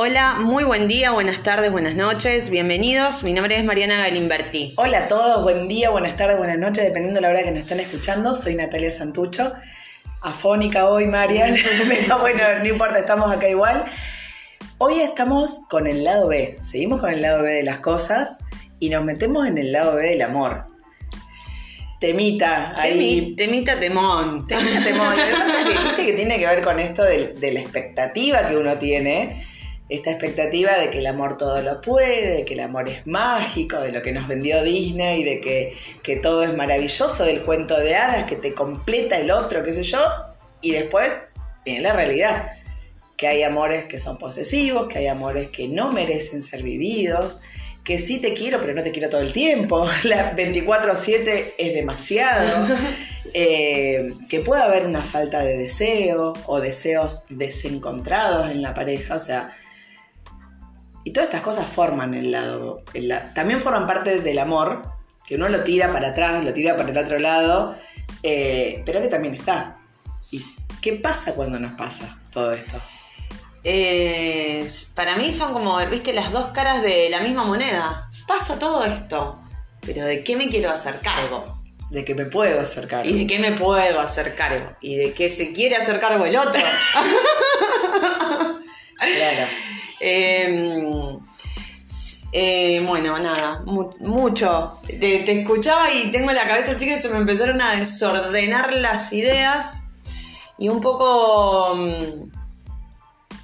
Hola, muy buen día, buenas tardes, buenas noches, bienvenidos. Mi nombre es Mariana Galimberti. Hola a todos, buen día, buenas tardes, buenas noches, dependiendo de la hora que nos están escuchando. Soy Natalia Santucho, afónica hoy, Marian, pero bueno, no importa, estamos acá igual. Hoy estamos con el lado B, seguimos con el lado B de las cosas y nos metemos en el lado B del amor. Temita, ahí. temita temón. Temita temón. Que, que tiene que ver con esto de, de la expectativa que uno tiene esta expectativa de que el amor todo lo puede, de que el amor es mágico, de lo que nos vendió Disney, de que, todo es maravilloso, del cuento de hadas, que te completa el otro, qué sé yo, y después viene la realidad, que hay amores que son posesivos, que hay amores que no merecen ser vividos, que sí te quiero, pero no te quiero todo el tiempo, la 24/7 es demasiado. Eh, que puede haber una falta de deseo o deseos desencontrados en la pareja, o sea, y todas estas cosas forman el lado. también forman parte del amor, que uno lo tira para atrás, lo tira para el otro lado, eh, pero que también está. ¿Y qué pasa cuando nos pasa todo esto? Eh, para mí son como, viste, las dos caras de la misma moneda. Pasa todo esto, pero ¿de qué me quiero hacer cargo? De qué me puedo hacer cargo. ¿Y de qué me puedo hacer cargo? ¿Y de qué se quiere hacer cargo el otro? claro. Em, eh, bueno, nada, mucho. Te, escuchaba y tengo la cabeza así que se me empezaron a desordenar las ideas y un poco. Mm,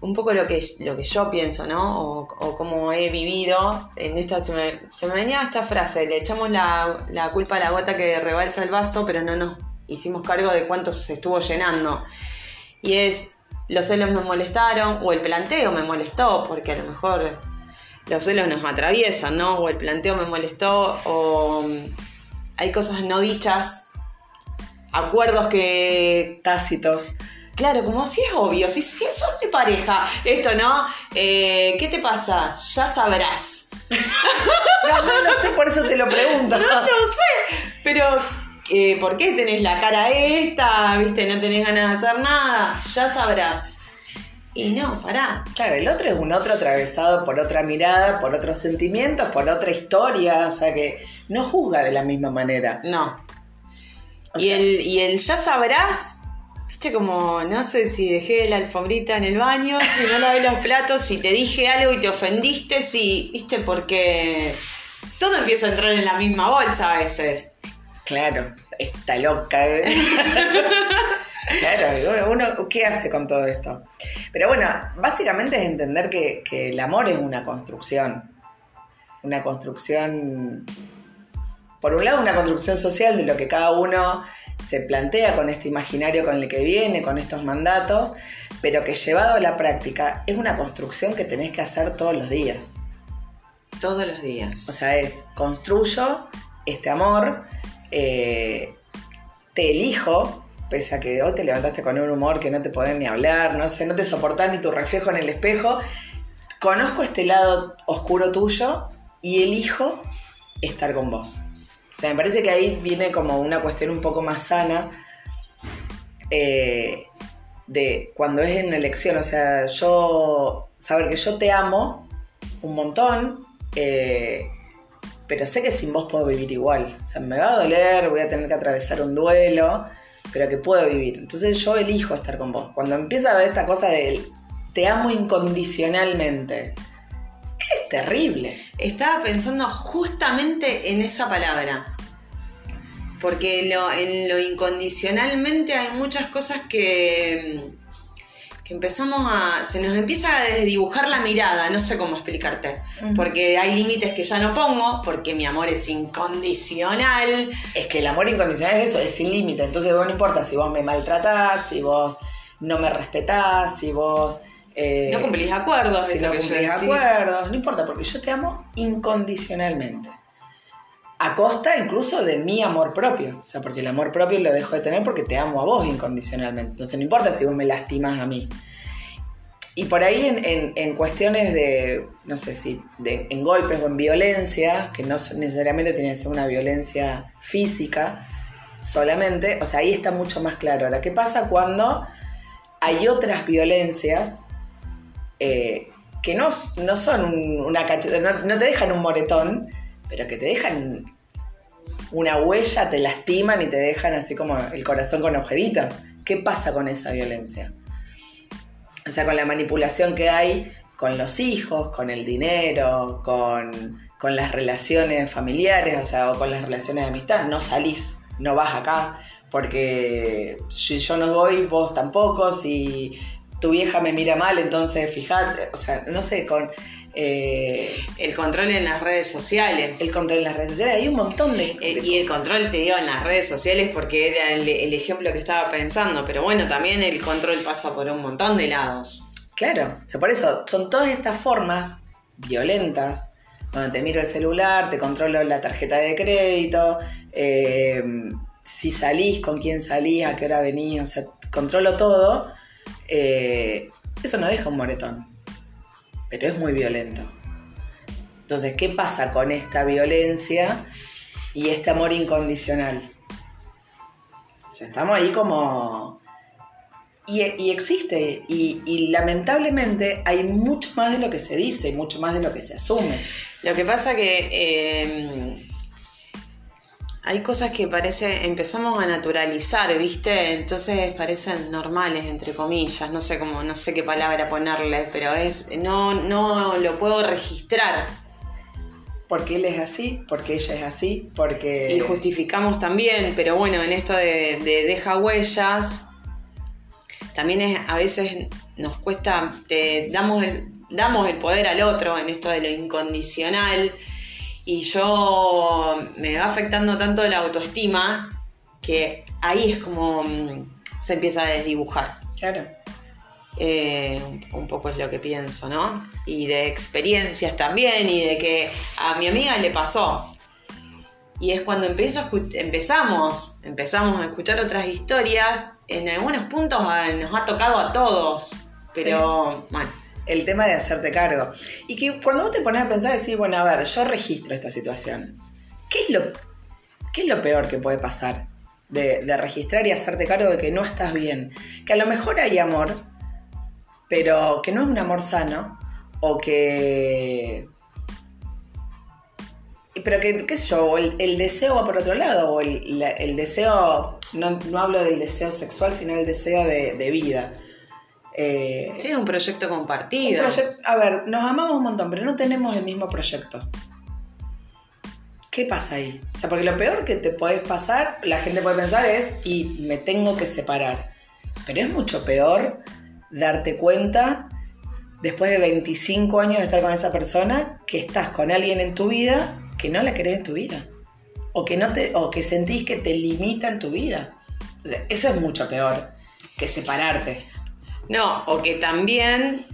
un poco lo que, lo que yo pienso, ¿no? O, o como he vivido. En esta se me, venía esta frase: le echamos la, la culpa a la gota que rebalsa el vaso, pero no nos hicimos cargo de cuánto se estuvo llenando. Y es los celos me molestaron o el planteo me molestó, porque a lo mejor los celos nos atraviesan, ¿no? O el planteo me molestó o mm, hay cosas no dichas, acuerdos que tácitos. Claro, como si es obvio, si, si son de pareja, esto, ¿no? Eh, ¿Qué te pasa? Ya sabrás. no, no, no sé, por eso te lo pregunto. No, no sé, pero eh, ¿por qué tenés la cara esta? ¿Viste? No tenés ganas de hacer nada, ya sabrás. Y no, pará. Claro, el otro es un otro atravesado por otra mirada, por otros sentimientos, por otra historia, o sea que no juzga de la misma manera. No. y, el, y el ya sabrás, viste como, no sé si dejé la alfombrita en el baño, si no lavé los platos, si te dije algo y te ofendiste, si, viste, porque todo empieza a entrar en la misma bolsa a veces. Claro, está loca. claro, uno, ¿qué hace con todo esto? Pero bueno, básicamente es entender que, el amor es una construcción. Una construcción, por un lado, una construcción social de lo que cada uno se plantea con este imaginario con el que viene, con estos mandatos, pero que llevado a la práctica es una construcción que tenés que hacer todos los días. Todos los días. O sea, es construyo este amor eh, te elijo, pese a que hoy te levantaste con un humor que no te podés ni hablar, no sé, no te soportás ni tu reflejo en el espejo, conozco este lado oscuro tuyo y elijo estar con vos. O sea, me parece que ahí viene como una cuestión un poco más sana eh, de cuando es en elección, o sea, yo saber que yo te amo un montón, eh, pero sé que sin vos puedo vivir igual. O sea, me va a doler, voy a tener que atravesar un duelo, pero que puedo vivir. Entonces yo elijo estar con vos. Cuando empieza a ver esta cosa del te amo incondicionalmente, es terrible. Estaba pensando justamente en esa palabra. Porque en lo incondicionalmente hay muchas cosas que empezamos a. se nos empieza a desdibujar la mirada, no sé cómo explicarte. Porque hay límites que ya no pongo, porque mi amor es incondicional. Es que el amor incondicional es eso, es sin límite. Entonces, no importa si vos me maltratás, si vos no me respetás, si vos. Eh, no cumplís acuerdos, si no cumplís acuerdos, no importa, porque yo te amo incondicionalmente. A costa incluso de mi amor propio. O sea, porque el amor propio lo dejo de tener porque te amo a vos incondicionalmente. Entonces no importa si vos me lastimas a mí. Y por ahí en, cuestiones de, no sé si, de, en golpes o en violencia, que no necesariamente tiene que ser una violencia física solamente, o sea, ahí está mucho más claro. Ahora, ¿qué pasa cuando hay otras violencias eh, que no, no son un- una cachetada, no, no te dejan un moretón, pero que te dejan una huella, te lastiman y te dejan así como el corazón con agujerito. ¿Qué pasa con esa violencia? O sea, con la manipulación que hay con los hijos, con el dinero, con, con las relaciones familiares, o sea, o con las relaciones de amistad. No salís, no vas acá, porque si yo no voy, vos tampoco, si tu vieja me mira mal, entonces fíjate, o sea, no sé, con eh, El control en las redes sociales. el control en las redes sociales, hay un montón de... Eh, de- y el control, te digo, en las redes sociales porque era el, el ejemplo que estaba pensando, pero bueno, también el control pasa por un montón de lados. Claro, o sea, por eso son todas estas formas violentas, donde te miro el celular, te controlo la tarjeta de crédito, eh, si salís, con quién salís, a qué hora venís, o sea, controlo todo, eh, eso no deja un moretón, pero es muy violento. Entonces, ¿qué pasa con esta violencia y este amor incondicional? O sea, estamos ahí como... Y, existe, y, lamentablemente hay mucho más de lo que se dice, mucho más de lo que se asume. Lo que pasa que eh, hay cosas que parece, empezamos a naturalizar, ¿viste? Entonces parecen normales, entre comillas, no sé cómo, no sé qué palabra ponerle, pero es, no, no lo puedo registrar. Porque él es así, porque ella es así, porque... Y justificamos también, pero bueno, en esto de, de deja huellas, también es, a veces nos cuesta, te damos el, damos el poder al otro en esto de lo incondicional y yo me va afectando tanto la autoestima que ahí es como mm, se empieza a desdibujar. Claro. Eh, un- poco es lo que pienso, ¿no? Y de experiencias también, y de que a mi amiga le pasó. Y es cuando empiezo empezamos, empezamos a escuchar otras historias, en algunos puntos ah, nos ha tocado a todos, pero bueno, El tema de hacerte cargo. Y que cuando vos te pones a pensar, decís, bueno, a ver, yo registro esta situación. ¿Qué es lo, qué es lo peor que puede pasar? De, registrar y hacerte cargo de que no estás bien. Que a lo mejor hay amor, pero que no es un amor sano, o que... Pero que, qué sé yo, el, el deseo va por otro lado, o el, el deseo, no, no hablo del deseo sexual, sino el deseo de, de vida. Eh, sí, es un proyecto un compartido. a ver, nos amamos un montón, pero no tenemos el mismo proyecto. ¿Qué pasa ahí? O sea, porque lo peor que te puede pasar, la gente puede pensar es, y me tengo que separar. Pero es mucho peor darte cuenta, después de 25 años de estar con esa persona, que estás con alguien en tu vida que no la querés en tu vida. O que, no te, o que sentís que te limita en tu vida. O sea, eso es mucho peor que separarte. No, o que también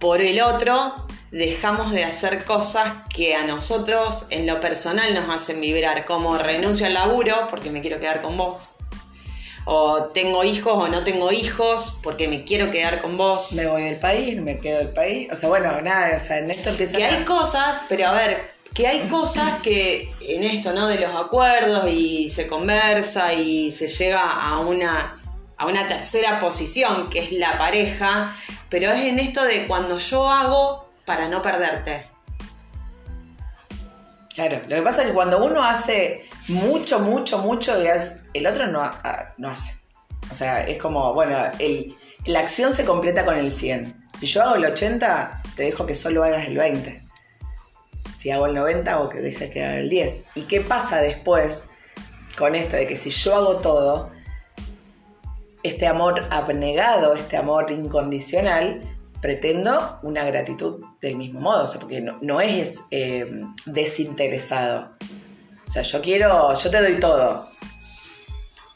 por el otro dejamos de hacer cosas que a nosotros en lo personal nos hacen vibrar, como renuncio al laburo porque me quiero quedar con vos. O tengo hijos o no tengo hijos porque me quiero quedar con vos. me voy del país, me quedo del país. O sea, bueno, nada, o sea, en esto empieza Que hay cosas, pero a ver, que hay cosas que en esto, ¿no? De los acuerdos y se conversa y se llega a una, a una tercera posición, que es la pareja, pero es en esto de cuando yo hago para no perderte. Claro, lo que pasa es que cuando uno hace mucho, mucho, mucho, el otro no, ha- no hace. O sea, es como, bueno, el- la acción se completa con el 100. Si yo hago el 80, te dejo que solo hagas el 20. Si hago el 90, o que dejes que haga el 10. ¿Y qué pasa después con esto de que si yo hago todo, este amor abnegado, este amor incondicional, pretendo una gratitud del mismo modo, o sea, porque no, no es eh, desinteresado. O sea, yo quiero, yo te doy todo.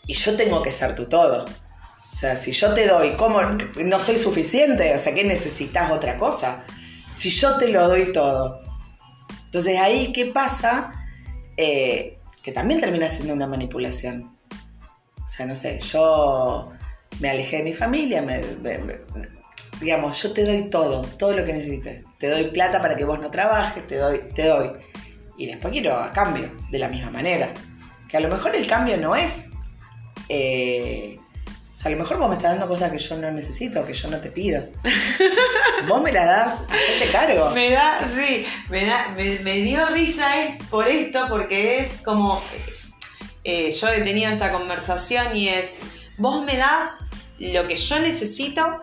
Y yo tengo que ser tu todo. O sea, si yo te doy, ¿cómo? No soy suficiente, o sea, ¿qué necesitas otra cosa? Si yo te lo doy todo. Entonces ahí, ¿qué pasa? Eh, que también termina siendo una manipulación. O sea, no sé, yo me alejé de mi familia, me- me- me- digamos, yo te doy todo, todo lo que necesites. Te doy plata para que vos no trabajes, te doy, te doy. Y después quiero a cambio, de la misma manera. Que a lo mejor el cambio no es, eh, O sea, a lo mejor vos me estás dando cosas que yo no necesito, que yo no te pido. vos me las das, hacete cargo. Me da, sí, me, da, me, me dio risa es por esto, porque es como. eh, yo he tenido esta conversación y es. Vos me das lo que yo necesito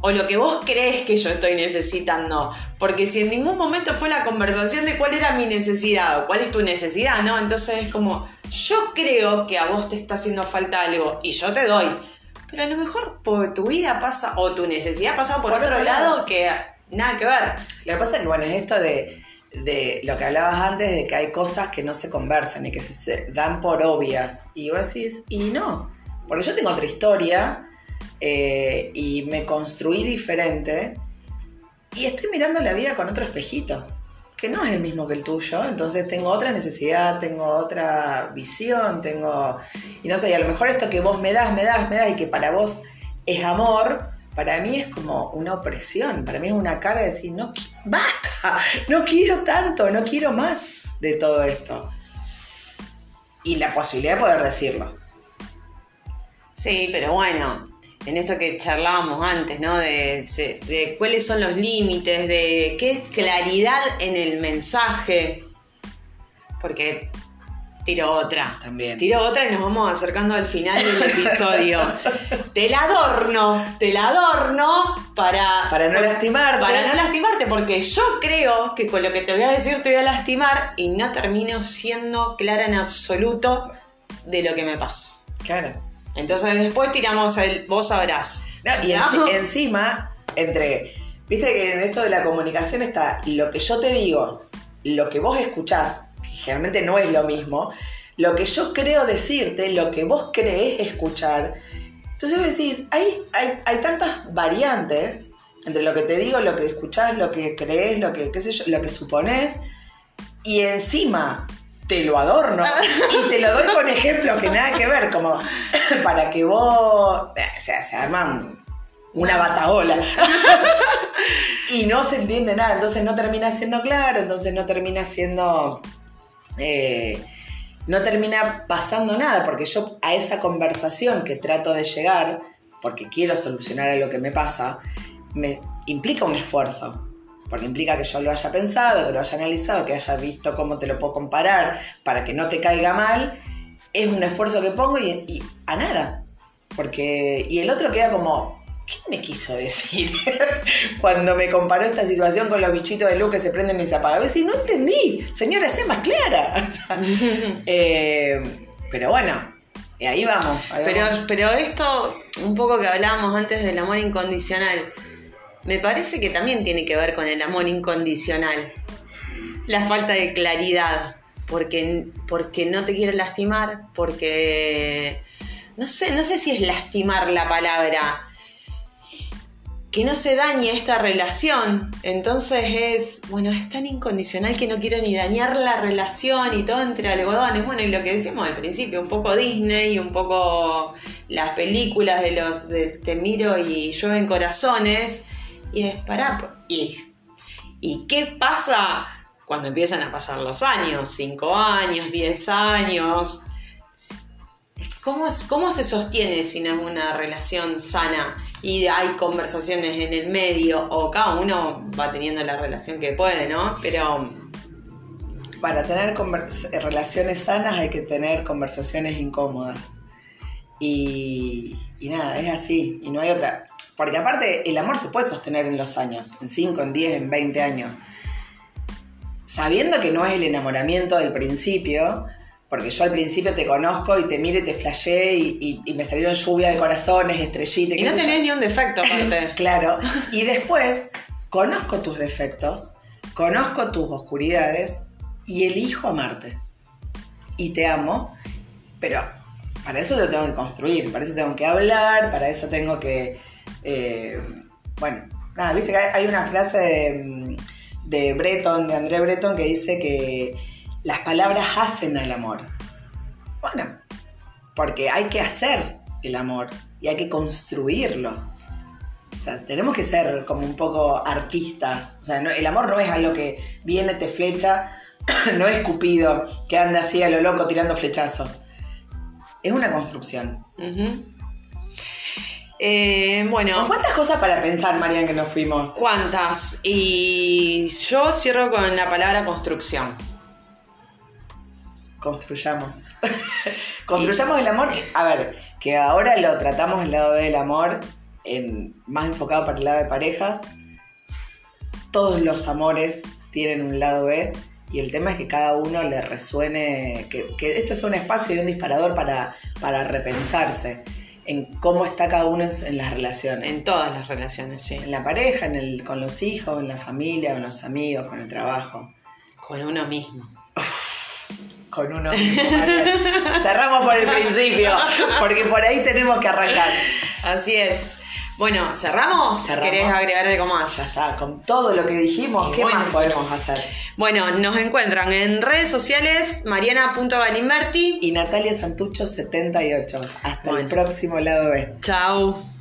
o lo que vos crees que yo estoy necesitando. Porque si en ningún momento fue la conversación de cuál era mi necesidad o cuál es tu necesidad, ¿no? Entonces es como, yo creo que a vos te está haciendo falta algo y yo te doy. Pero a lo mejor por tu vida pasa, o tu necesidad pasa por, Por otro otro lado, lado. que nada que ver. Lo que pasa es que, bueno, es esto de, de lo que hablabas antes, de que hay cosas que no se conversan y que se, dan por obvias. Y vos decís, y no. Porque yo tengo otra historia eh, y me construí diferente y estoy mirando la vida con otro espejito, que no es el mismo que el tuyo. Entonces tengo otra necesidad, tengo otra visión, tengo... Y no sé, y a lo mejor esto que vos me das, me das, me das y que para vos es amor, para mí es como una opresión, para mí es una carga de decir, no, basta, no quiero tanto, no quiero más de todo esto. Y la posibilidad de poder decirlo. Sí, pero bueno, en esto que charlábamos antes, ¿no? De, de cuáles son los límites, de qué claridad en el mensaje. Porque tiro otra. También. Tiro otra y nos vamos acercando al final del episodio. te la adorno, te la adorno para... Para no lastimarte. Para no lastimarte, porque yo creo que con lo que te voy a decir te voy a lastimar y no termino siendo clara en absoluto de lo que me pasa. Claro. Entonces después tiramos el vos sabrás. No, y encima, entre. Viste que en esto de la comunicación está lo que yo te digo, lo que vos escuchás, generalmente no es lo mismo, lo que yo creo decirte, lo que vos creés escuchar. Entonces decís, hay, hay, hay tantas variantes entre lo que te digo, lo que escuchás, lo que crees, lo que, qué sé yo, lo que suponés, y encima te lo adorno y te lo doy con ejemplos que nada que ver, como para que vos, se arman una batagola y no se entiende nada, entonces no termina siendo claro, entonces no termina siendo, eh, no termina pasando nada, porque yo a esa conversación que trato de llegar, porque quiero solucionar a lo que me pasa, me implica un esfuerzo. Porque implica que yo lo haya pensado, que lo haya analizado, que haya visto cómo te lo puedo comparar para que no te caiga mal. Es un esfuerzo que pongo y, y a nada. Porque. Y el otro queda como. ¿Qué me quiso decir? Cuando me comparó esta situación con los bichitos de luz que se prenden y se apagan. A veces no entendí. Señora, sé más clara. O sea, eh, pero bueno, y ahí vamos. ahí Pero, vamos. pero esto, un poco que hablábamos antes del amor incondicional, me parece que también tiene que ver con el amor incondicional. La falta de claridad. Porque, porque no te quiero lastimar, porque... No sé, no sé si es lastimar la palabra. Que no se dañe esta relación. Entonces es, bueno, es tan incondicional que no quiero ni dañar la relación y todo entre algodones. Bueno, y lo que decíamos al principio, un poco Disney, un poco las películas de los de Te miro y llueven corazones. Y es pará, y, ¿y qué pasa cuando empiezan a pasar los años? Cinco años, diez años. ¿Cómo, ¿Cómo se sostiene si no es una relación sana y hay conversaciones en el medio o cada uno va teniendo la relación que puede, ¿no? Pero Para tener relaciones sanas hay que tener conversaciones incómodas. Y, y nada, es así. Y no hay otra. Porque aparte, el amor se puede sostener en los años, en 5, en 10, en 20 años. Sabiendo que no es el enamoramiento del principio, porque yo al principio te conozco y te miro y te flashé y, y- y me salieron lluvia de corazones, estrellitas. y no yo. tenés ni un defecto aparte. Claro. Y después conozco tus defectos, conozco tus oscuridades y elijo amarte. Y te amo, pero para eso lo tengo que construir, para eso tengo que hablar, para eso tengo que... eh, bueno, nada, viste que hay hay una frase de, de Breton, de André Breton, que dice que las palabras hacen al amor. Bueno, porque hay que hacer el amor y hay que construirlo. O sea, tenemos que ser como un poco artistas. O sea, no- el amor no es algo que viene, te flecha, no es Cupido que anda así a lo loco tirando flechazos. es una construcción. Eh, bueno, ¿Cuántas cosas para pensar, Marian, que nos fuimos? ¿cuántas? Y yo cierro con la palabra construcción. Construyamos. Construyamos el amor. a ver, que ahora lo tratamos el lado B del amor, en, más enfocado para el lado de parejas. Todos los amores tienen un lado B. Y el tema es que cada uno le resuene, que, que esto es un espacio y un disparador para, para repensarse en cómo está cada uno en, en las relaciones. En todas las relaciones, sí. En la pareja, en el, con los hijos, en la familia, con los amigos, con el trabajo. Con uno mismo. Con uno mismo. Cerramos por el principio, porque por ahí tenemos que arrancar. Así es. Bueno, ¿cerramos? Cerramos. ¿Querés agregar algo más? Ya está, con todo lo que dijimos, ¿qué bueno. más podemos hacer? Bueno, nos encuentran en redes sociales mariana.galimberti. Y Natalia Santucho 78. Hasta el próximo lado B. Chau.